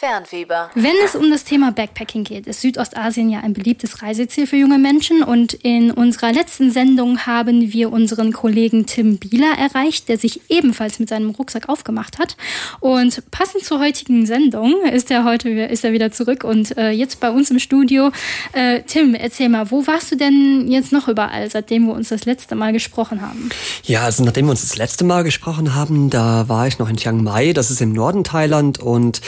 Fernfieber. Wenn es um das Thema Backpacking geht, ist Südostasien ja ein beliebtes Reiseziel für junge Menschen. Und in unserer letzten Sendung haben wir unseren Kollegen Tim Bieler erreicht, der sich ebenfalls mit seinem Rucksack aufgemacht hat. Und passend zur heutigen Sendung ist er heute ist er wieder zurück und äh, jetzt bei uns im Studio. Äh, Tim, erzähl mal, wo warst du denn jetzt noch überall, seitdem wir uns das letzte Mal gesprochen haben? Ja, also nachdem wir uns das letzte Mal gesprochen haben, da war ich noch in Chiang Mai, das ist im Norden Thailand und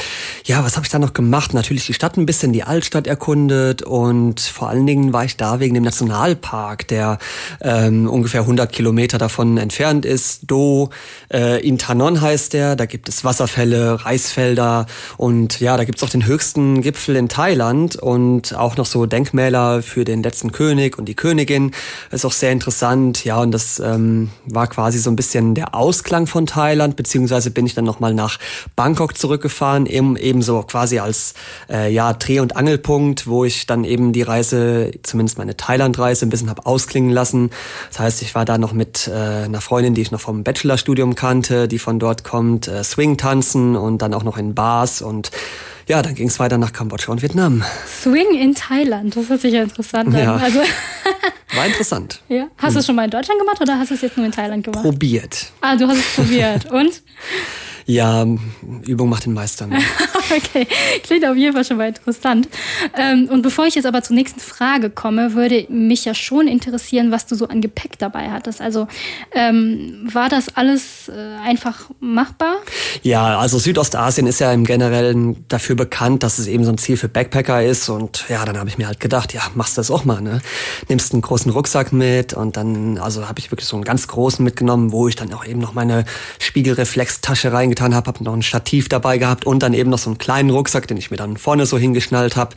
ja, was habe ich da noch gemacht? Natürlich die Stadt ein bisschen, die Altstadt erkundet und vor allen Dingen war ich da wegen dem Nationalpark, der ähm, ungefähr 100 Kilometer davon entfernt ist. Do äh, Intanon heißt der. Da gibt es Wasserfälle, Reisfelder und ja, da gibt es auch den höchsten Gipfel in Thailand und auch noch so Denkmäler für den letzten König und die Königin. Ist auch sehr interessant. Ja, und das ähm, war quasi so ein bisschen der Ausklang von Thailand, beziehungsweise bin ich dann nochmal nach Bangkok zurückgefahren, eben, ebenso so quasi als äh, ja, Dreh- und Angelpunkt, wo ich dann eben die Reise, zumindest meine Thailand-Reise, ein bisschen habe ausklingen lassen. Das heißt, ich war da noch mit äh, einer Freundin, die ich noch vom Bachelorstudium kannte, die von dort kommt, äh, Swing tanzen und dann auch noch in Bars und ja, dann ging es weiter nach Kambodscha und Vietnam. Swing in Thailand, das hört sich ja interessant Ja. an. Also, War interessant. ja. Hast du es schon mal in Deutschland gemacht oder hast du es jetzt nur in Thailand gemacht? Probiert. Ah, du hast es probiert. Und? Ja, Übung macht den Meister. Ne? Okay, klingt auf jeden Fall schon mal interessant. Ähm, und bevor ich jetzt aber zur nächsten Frage komme, würde mich ja schon interessieren, was du so an Gepäck dabei hattest. Also ähm, war das alles äh, einfach machbar? Ja, also Südostasien ist ja im Generellen dafür bekannt, dass es eben so ein Ziel für Backpacker ist. Und ja, dann habe ich mir halt gedacht, ja, machst du das auch mal, ne? Nimmst einen großen Rucksack mit und dann, also habe ich wirklich so einen ganz großen mitgenommen, wo ich dann auch eben noch meine Spiegelreflextasche reingetan habe, habe noch ein Stativ dabei gehabt und dann eben noch so einen kleinen Rucksack, den ich mir dann vorne so hingeschnallt habe.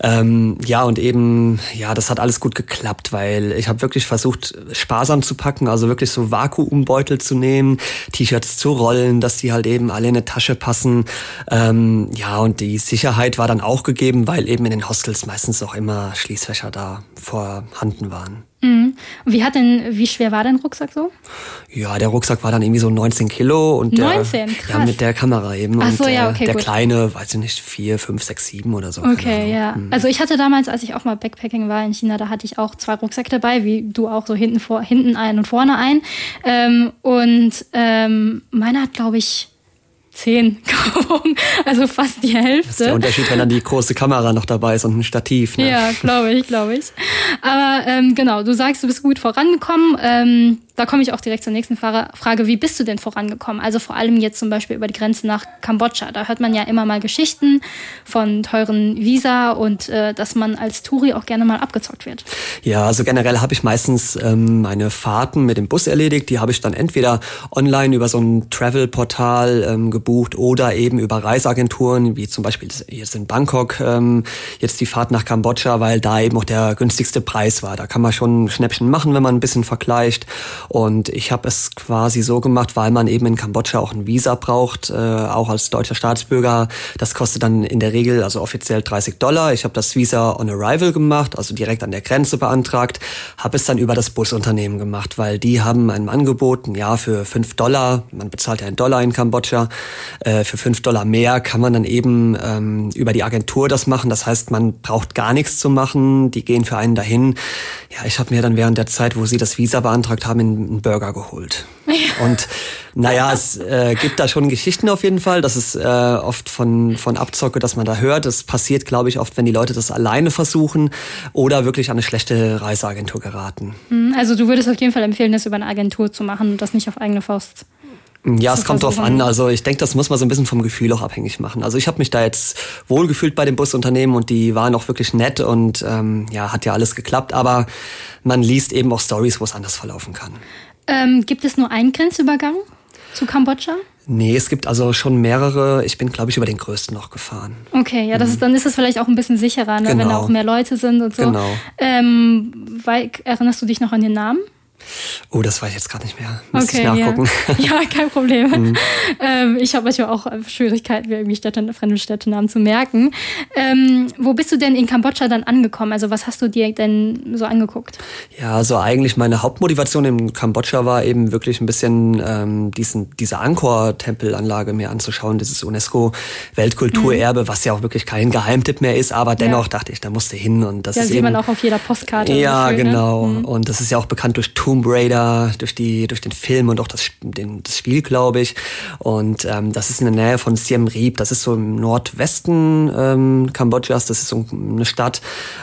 Ähm, ja, und eben, ja, das hat alles gut geklappt, weil ich habe wirklich versucht, sparsam zu packen, also wirklich so Vakuumbeutel zu nehmen, T-Shirts zu rollen, dass die halt eben alle in eine Tasche passen. Ähm, ja, und die Sicherheit war dann auch gegeben, weil eben in den Hostels meistens auch immer Schließfächer da vorhanden waren. Mhm. Wie hat denn, wie schwer war dein Rucksack so? Ja, der Rucksack war dann irgendwie so 19 Kilo und der, 19? Krass. ja mit der Kamera eben Ach so, und ja, okay, der gut. kleine, weiß ich nicht, vier, fünf, sechs, sieben oder so. Okay, ja. Hm. Also ich hatte damals, als ich auch mal Backpacking war in China, da hatte ich auch zwei Rucksäcke dabei, wie du auch so hinten vor, hinten einen und vorne einen. Ähm, und ähm, meiner hat, glaube ich, zehn gewogen, also fast die Das ist der Hälfte. Unterschied, wenn dann die große Kamera noch dabei ist und ein Stativ. Ne? Ja, glaube ich, glaube ich. Aber ähm, genau, du sagst, du bist gut vorangekommen. Ähm, da komme ich auch direkt zur nächsten Fra- Frage. Wie bist du denn vorangekommen? Also vor allem jetzt zum Beispiel über die Grenze nach Kambodscha. Da hört man ja immer mal Geschichten von teuren Visa und äh, dass man als Touri auch gerne mal abgezockt wird. Ja, also generell habe ich meistens ähm, meine Fahrten mit dem Bus erledigt. Die habe ich dann entweder online über so ein Travel-Portal ähm, gebucht oder eben über Reiseagenturen, wie zum Beispiel jetzt in Bangkok ähm, jetzt die Fahrt nach Kambodscha, weil da eben auch der günstigste Preis war. Da kann man schon Schnäppchen machen, wenn man ein bisschen vergleicht. Und ich habe es quasi so gemacht, weil man eben in Kambodscha auch ein Visa braucht, äh, auch als deutscher Staatsbürger. Das kostet dann in der Regel, also offiziell 30 Dollar. Ich habe das Visa on Arrival gemacht, also direkt an der Grenze beantragt, habe es dann über das Busunternehmen gemacht, weil die haben einem angeboten, ja, für 5 Dollar, man bezahlt ja einen Dollar in Kambodscha, äh, für 5 Dollar mehr kann man dann eben ähm, über die Agentur das machen. Das heißt, man braucht gar nichts zu machen, die gehen für einen dahin. Ja, ich habe mir dann während der Zeit, wo sie das Visa beantragt haben, einen Burger geholt. Und naja, es äh, gibt da schon Geschichten auf jeden Fall. Das ist äh, oft von, von Abzocke, dass man da hört. Das passiert, glaube ich, oft, wenn die Leute das alleine versuchen oder wirklich an eine schlechte Reiseagentur geraten. Hm, Also du würdest auf jeden Fall empfehlen, das über eine Agentur zu machen und das nicht auf eigene Faust. Ja, es kommt drauf an. Also ich denke, das muss man so ein bisschen vom Gefühl auch abhängig machen. Also ich habe mich da jetzt wohlgefühlt bei dem Busunternehmen und die waren auch wirklich nett und ähm, ja, hat ja alles geklappt. Aber man liest eben auch Stories, wo es anders verlaufen kann. Ähm, gibt es nur einen Grenzübergang zu Kambodscha? Nee, es gibt also schon mehrere. Ich bin, glaube ich, über den größten noch gefahren. Okay, ja, das ist, dann ist es vielleicht auch ein bisschen sicherer, ne, wenn da Mhm. Genau. auch mehr Leute sind und so. Genau. Ähm, weil, erinnerst du dich noch an den Namen? Oh, das weiß ich jetzt gerade nicht mehr. Müsste okay, ich nachgucken. Ja, ja kein Problem. Mhm. Ähm, ich habe manchmal auch Schwierigkeiten, mir irgendwie Städte, fremde Städtenamen zu merken. Ähm, wo bist du denn in Kambodscha dann angekommen? Also was hast du dir denn so angeguckt? Ja, also eigentlich meine Hauptmotivation in Kambodscha war eben wirklich ein bisschen ähm, diesen, diese Angkor-Tempelanlage mir anzuschauen, dieses UNESCO-Weltkulturerbe, mhm. was ja auch wirklich kein Geheimtipp mehr ist, aber dennoch ja. dachte ich, da musste hin und das ja, ist sieht eben, man auch auf jeder Postkarte. Ja, Gefühl, ne? genau. Ne? Mhm. Und das ist ja auch bekannt durch Tomb Raider, durch die, durch den Film und auch das, den, das Spiel, glaube ich. Und ähm, das ist in der Nähe von Siem Reap. Das ist so im Nordwesten ähm, Kambodschas. Das ist so eine Stadt.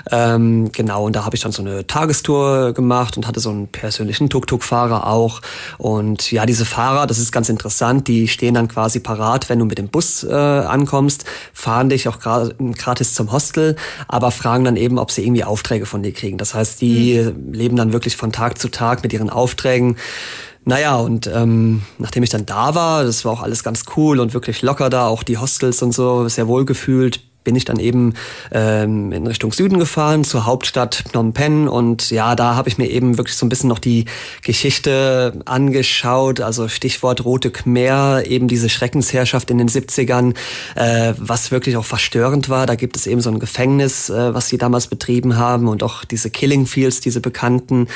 Ähm, genau. Und da habe ich dann so eine Tagestour gemacht und hatte so einen persönlichen Tuk-Tuk-Fahrer auch. Und ja, diese Fahrer, das ist ganz interessant. Die stehen dann quasi parat, wenn du mit dem Bus äh, ankommst, fahren dich auch gratis zum Hostel, aber fragen dann eben, ob sie irgendwie Aufträge von dir kriegen. Das heißt, die mhm. leben dann wirklich von Tag zu Tag mit ihren Aufträgen. Naja, und ähm, nachdem ich dann da war, das war auch alles ganz cool und wirklich locker da, auch die Hostels und so, sehr wohl gefühlt, bin ich dann eben ähm, in Richtung Süden gefahren, zur Hauptstadt Phnom Penh. Und ja, da habe ich mir eben wirklich so ein bisschen noch die Geschichte angeschaut. Also Stichwort Rote Khmer, eben diese Schreckensherrschaft in den 70ern, äh, was wirklich auch verstörend war. Da gibt es eben so ein Gefängnis, äh, was sie damals betrieben haben und auch diese Killing Fields, diese bekannten.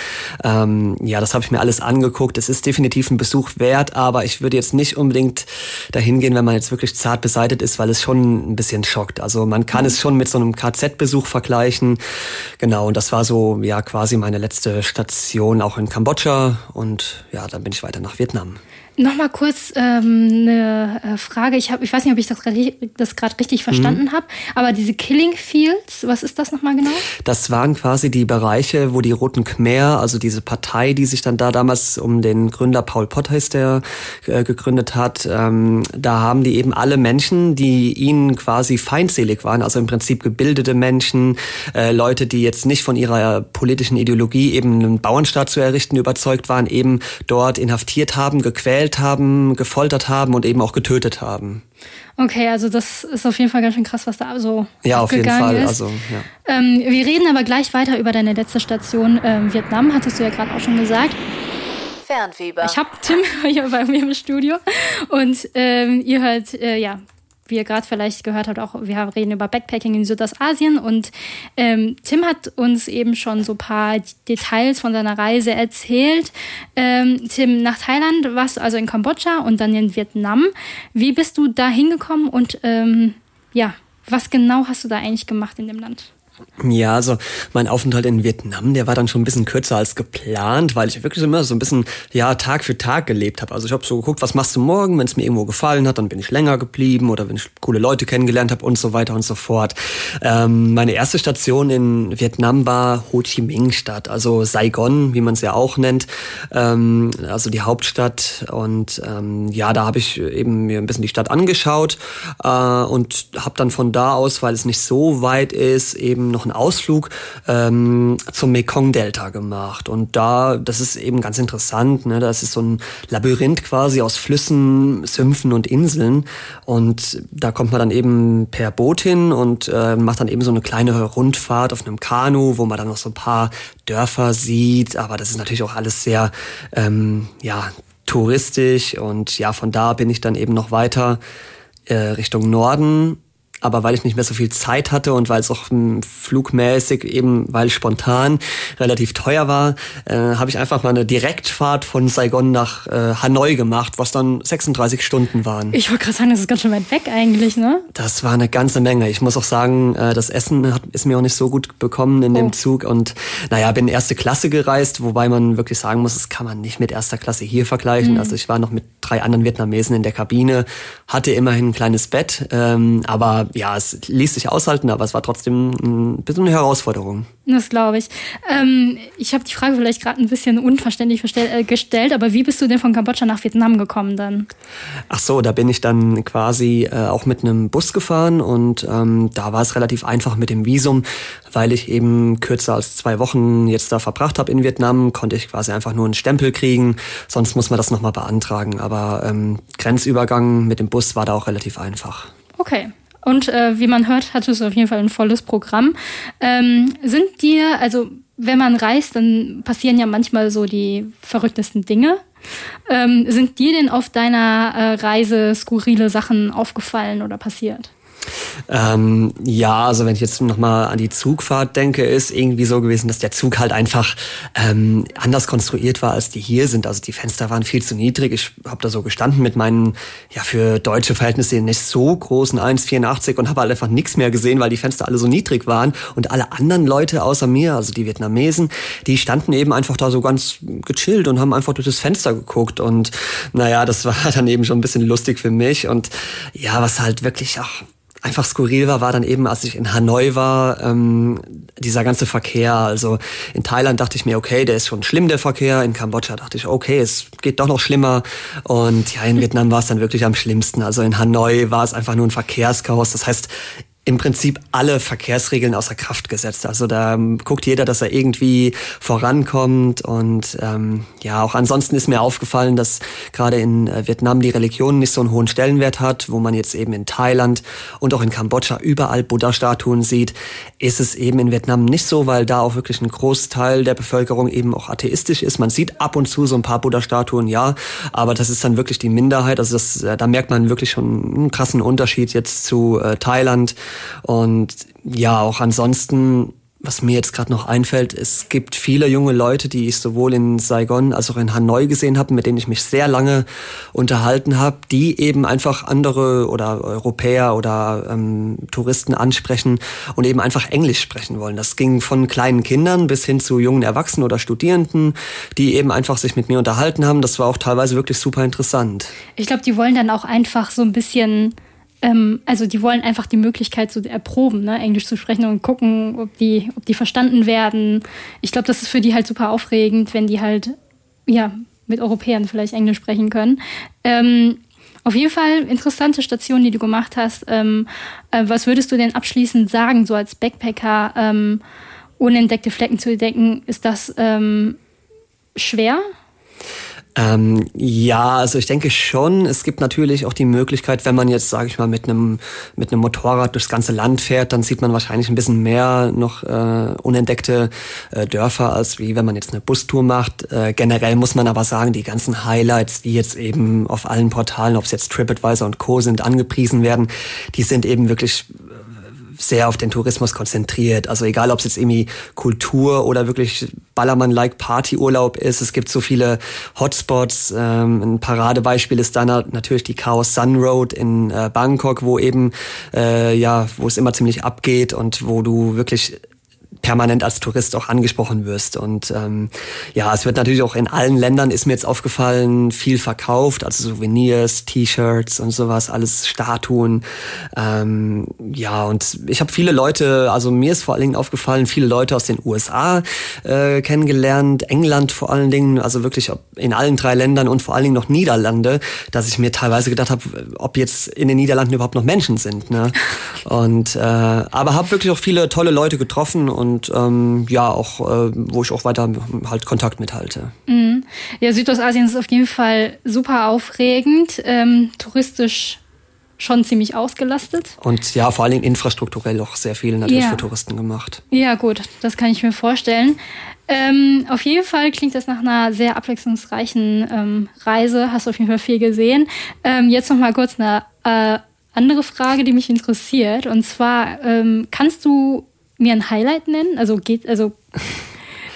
Ähm, ja, das habe ich mir alles angeguckt. Es ist definitiv ein Besuch wert, aber ich würde jetzt nicht unbedingt dahin gehen, wenn man jetzt wirklich zart beseitigt ist, weil es schon ein bisschen schockt. Also also man kann es schon mit so einem KZ-Besuch vergleichen. Genau, und das war so ja quasi meine letzte Station auch in Kambodscha und ja, dann bin ich weiter nach Vietnam. Nochmal kurz ähm, eine äh, Frage. Ich, hab, ich weiß nicht, ob ich das, das gerade richtig verstanden mhm. habe, aber diese Killing Fields, was ist das nochmal genau? Das waren quasi die Bereiche, wo die Roten Khmer, also diese Partei, die sich dann da damals um den Gründer Paul Pot heißt, der äh, gegründet hat, ähm, da haben die eben alle Menschen, die ihnen quasi feindselig waren, also im Prinzip gebildete Menschen, äh, Leute, die jetzt nicht von ihrer politischen Ideologie eben einen Bauernstaat zu errichten überzeugt waren, eben dort inhaftiert haben, gequält gequält haben, gefoltert haben und eben auch getötet haben. Okay, also das ist auf jeden Fall ganz schön krass, was da so ja auf jeden Fall. Ist. Also ja. Ähm, wir reden aber gleich weiter über deine letzte Station ähm, Vietnam, hattest du ja gerade auch schon gesagt. Fernfieber. Ich habe Tim hier bei mir im Studio und ähm, ihr hört äh, ja wie ihr gerade vielleicht gehört habt, auch wir reden über Backpacking in Südostasien und ähm, Tim hat uns eben schon so ein paar Details von seiner Reise erzählt. Ähm, Tim, nach Thailand du also in Kambodscha und dann in Vietnam. Wie bist du da hingekommen und ähm, ja, was genau hast du da eigentlich gemacht in dem Land? Ja, also mein Aufenthalt in Vietnam, der war dann schon ein bisschen kürzer als geplant, weil ich wirklich immer so ein bisschen ja Tag für Tag gelebt habe. Also ich habe so geguckt, was machst du morgen, wenn es mir irgendwo gefallen hat, dann bin ich länger geblieben oder wenn ich coole Leute kennengelernt habe und so weiter und so fort. Ähm, meine erste Station in Vietnam war Ho Chi Minh Stadt, also Saigon, wie man es ja auch nennt, ähm, also die Hauptstadt. Und ähm, ja, da habe ich eben mir ein bisschen die Stadt angeschaut äh, und habe dann von da aus, weil es nicht so weit ist, eben noch einen Ausflug ähm, zum Mekong-Delta gemacht. Und da, das ist eben ganz interessant, ne? das ist so ein Labyrinth quasi aus Flüssen, Sümpfen und Inseln. Und da kommt man dann eben per Boot hin und äh, macht dann eben so eine kleine Rundfahrt auf einem Kanu, wo man dann noch so ein paar Dörfer sieht. Aber das ist natürlich auch alles sehr, ähm, ja, touristisch. Und ja, von da bin ich dann eben noch weiter äh, Richtung Norden aber weil ich nicht mehr so viel Zeit hatte und weil es auch hm, flugmäßig eben, weil spontan relativ teuer war, äh, habe ich einfach mal eine Direktfahrt von Saigon nach äh, Hanoi gemacht, was dann 36 Stunden waren. Ich wollte gerade sagen, das ist ganz schön weit weg eigentlich, ne? Das war eine ganze Menge. Ich muss auch sagen, äh, das Essen hat, ist mir auch nicht so gut bekommen in oh. dem Zug und naja, bin erste Klasse gereist, wobei man wirklich sagen muss, das kann man nicht mit erster Klasse hier vergleichen. Mhm. Also ich war noch mit drei anderen Vietnamesen in der Kabine, hatte immerhin ein kleines Bett, ähm, aber ja, es ließ sich aushalten, aber es war trotzdem ein bisschen eine Herausforderung. Das glaube ich. Ähm, ich habe die Frage vielleicht gerade ein bisschen unverständlich äh, gestellt, aber wie bist du denn von Kambodscha nach Vietnam gekommen dann? Ach so, da bin ich dann quasi äh, auch mit einem Bus gefahren und ähm, da war es relativ einfach mit dem Visum, weil ich eben kürzer als zwei Wochen jetzt da verbracht habe in Vietnam, konnte ich quasi einfach nur einen Stempel kriegen, sonst muss man das nochmal beantragen. Aber ähm, Grenzübergang mit dem Bus war da auch relativ einfach. Okay, und äh, wie man hört, hattest du auf jeden Fall ein volles Programm. Ähm, sind dir, also wenn man reist, dann passieren ja manchmal so die verrücktesten Dinge. Ähm, sind dir denn auf deiner äh, Reise skurrile Sachen aufgefallen oder passiert? Ähm, ja, also wenn ich jetzt nochmal an die Zugfahrt denke, ist irgendwie so gewesen, dass der Zug halt einfach ähm, anders konstruiert war, als die hier sind. Also die Fenster waren viel zu niedrig. Ich habe da so gestanden mit meinen, ja für deutsche Verhältnisse nicht so großen 1,84 und habe halt einfach nichts mehr gesehen, weil die Fenster alle so niedrig waren. Und alle anderen Leute außer mir, also die Vietnamesen, die standen eben einfach da so ganz gechillt und haben einfach durch das Fenster geguckt. Und naja, das war dann eben schon ein bisschen lustig für mich. Und ja, was halt wirklich auch einfach skurril war, war dann eben, als ich in Hanoi war, ähm, dieser ganze Verkehr. Also in Thailand dachte ich mir, okay, der ist schon schlimm, der Verkehr. In Kambodscha dachte ich, okay, es geht doch noch schlimmer. Und ja, in Vietnam war es dann wirklich am schlimmsten. Also in Hanoi war es einfach nur ein Verkehrschaos. Das heißt, im Prinzip alle Verkehrsregeln außer Kraft gesetzt. Also da ähm, guckt jeder, dass er irgendwie vorankommt. Und ähm, ja, auch ansonsten ist mir aufgefallen, dass gerade in äh, Vietnam die Religion nicht so einen hohen Stellenwert hat, wo man jetzt eben in Thailand und auch in Kambodscha überall Buddha-Statuen sieht, ist es eben in Vietnam nicht so, weil da auch wirklich ein Großteil der Bevölkerung eben auch atheistisch ist. Man sieht ab und zu so ein paar Buddha-Statuen, ja, aber das ist dann wirklich die Minderheit. Also das, äh, da merkt man wirklich schon einen krassen Unterschied jetzt zu äh, Thailand und ja, auch ansonsten was mir jetzt gerade noch einfällt, es gibt viele junge Leute, die ich sowohl in Saigon als auch in Hanoi gesehen habe, mit denen ich mich sehr lange unterhalten habe, die eben einfach andere oder Europäer oder ähm, Touristen ansprechen und eben einfach Englisch sprechen wollen. Das ging von kleinen Kindern bis hin zu jungen Erwachsenen oder Studierenden, die eben einfach sich mit mir unterhalten haben. Das war auch teilweise wirklich super interessant. Ich glaube, die wollen dann auch einfach so ein bisschen ähm, also die wollen einfach die Möglichkeit zu erproben, ne, Englisch zu sprechen und gucken, ob die, ob die verstanden werden. Ich glaube, das ist für die halt super aufregend, wenn die halt ja mit Europäern vielleicht Englisch sprechen können. Ähm, auf jeden Fall interessante Station, die du gemacht hast. Ähm, äh, was würdest du denn abschließend sagen, so als Backpacker, ähm, unentdeckte Flecken zu entdecken? Ist das ähm, schwer? Ähm, ja, also ich denke schon. Es gibt natürlich auch die Möglichkeit, wenn man jetzt, sage ich mal, mit einem mit einem Motorrad durchs ganze Land fährt, dann sieht man wahrscheinlich ein bisschen mehr noch äh, unentdeckte äh, Dörfer, als wie wenn man jetzt eine Bustour macht. Äh, generell muss man aber sagen, die ganzen Highlights, die jetzt eben auf allen Portalen, ob es jetzt TripAdvisor und Co. sind, angepriesen werden, die sind eben wirklich sehr auf den Tourismus konzentriert. Also egal, ob es jetzt irgendwie Kultur oder wirklich Ballermann-like Partyurlaub ist. Es gibt so viele Hotspots. Ähm, ein Paradebeispiel ist dann natürlich die Chaos Sun Road in äh, Bangkok, wo eben äh, ja, wo es immer ziemlich abgeht und wo du wirklich permanent als Tourist auch angesprochen wirst. Und ähm, ja, es wird natürlich auch in allen Ländern, ist mir jetzt aufgefallen, viel verkauft, also Souvenirs, T-Shirts und sowas, alles Statuen. Ähm, ja, und ich habe viele Leute, also mir ist vor allen Dingen aufgefallen, viele Leute aus den USA äh, kennengelernt, England vor allen Dingen, also wirklich in allen drei Ländern und vor allen Dingen noch Niederlande, dass ich mir teilweise gedacht habe, ob jetzt in den Niederlanden überhaupt noch Menschen sind. Ne? Und äh, aber habe wirklich auch viele tolle Leute getroffen und und ähm, ja, auch, äh, wo ich auch weiter halt Kontakt mithalte. Mhm. Ja, Südostasien ist auf jeden Fall super aufregend, ähm, touristisch schon ziemlich ausgelastet. Und ja, vor allen Dingen infrastrukturell auch sehr viel natürlich ja. für Touristen gemacht. Ja, gut, das kann ich mir vorstellen. Ähm, auf jeden Fall klingt das nach einer sehr abwechslungsreichen ähm, Reise. Hast du auf jeden Fall viel gesehen. Ähm, jetzt noch mal kurz eine äh, andere Frage, die mich interessiert. Und zwar, ähm, kannst du mir ein Highlight nennen? Also geht, also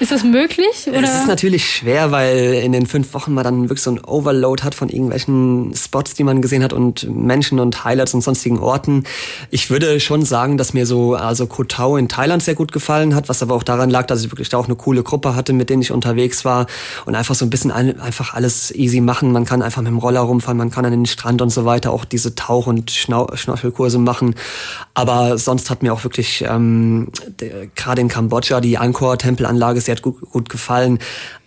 ist das möglich? Oder? Es ist natürlich schwer, weil in den fünf Wochen man dann wirklich so ein Overload hat von irgendwelchen Spots, die man gesehen hat und Menschen und Highlights und sonstigen Orten. Ich würde schon sagen, dass mir so also Koh Tao in Thailand sehr gut gefallen hat, was aber auch daran lag, dass ich wirklich da auch eine coole Gruppe hatte, mit denen ich unterwegs war und einfach so ein bisschen ein, einfach alles easy machen. Man kann einfach mit dem Roller rumfahren, man kann an den Strand und so weiter auch diese Tauch- und Schnorchelkurse machen. Aber sonst hat mir auch wirklich ähm, gerade in Kambodscha die Angkor-Tempelanlage sehr gut, gut gefallen.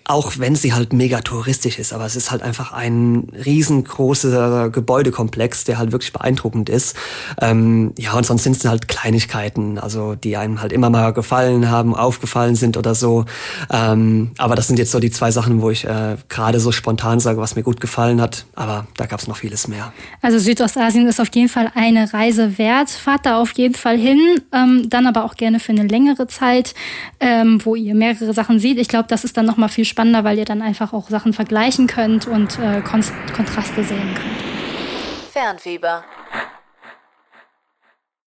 Auch wenn sie halt mega touristisch ist, aber es ist halt einfach ein riesengroßer Gebäudekomplex, der halt wirklich beeindruckend ist. Ähm, ja, und sonst sind es halt Kleinigkeiten, also die einem halt immer mal gefallen haben, aufgefallen sind oder so. Ähm, aber das sind jetzt so die zwei Sachen, wo ich äh, gerade so spontan sage, was mir gut gefallen hat. Aber da gab es noch vieles mehr. Also Südostasien ist auf jeden Fall eine Reise wert. Fahrt da auf jeden Fall hin, ähm, dann aber auch gerne für eine längere Zeit, ähm, wo ihr mehrere Sachen seht. Ich glaube, das ist dann noch mal viel spannender, weil ihr dann einfach auch Sachen vergleichen könnt und äh, Kontraste sehen könnt. Fernfieber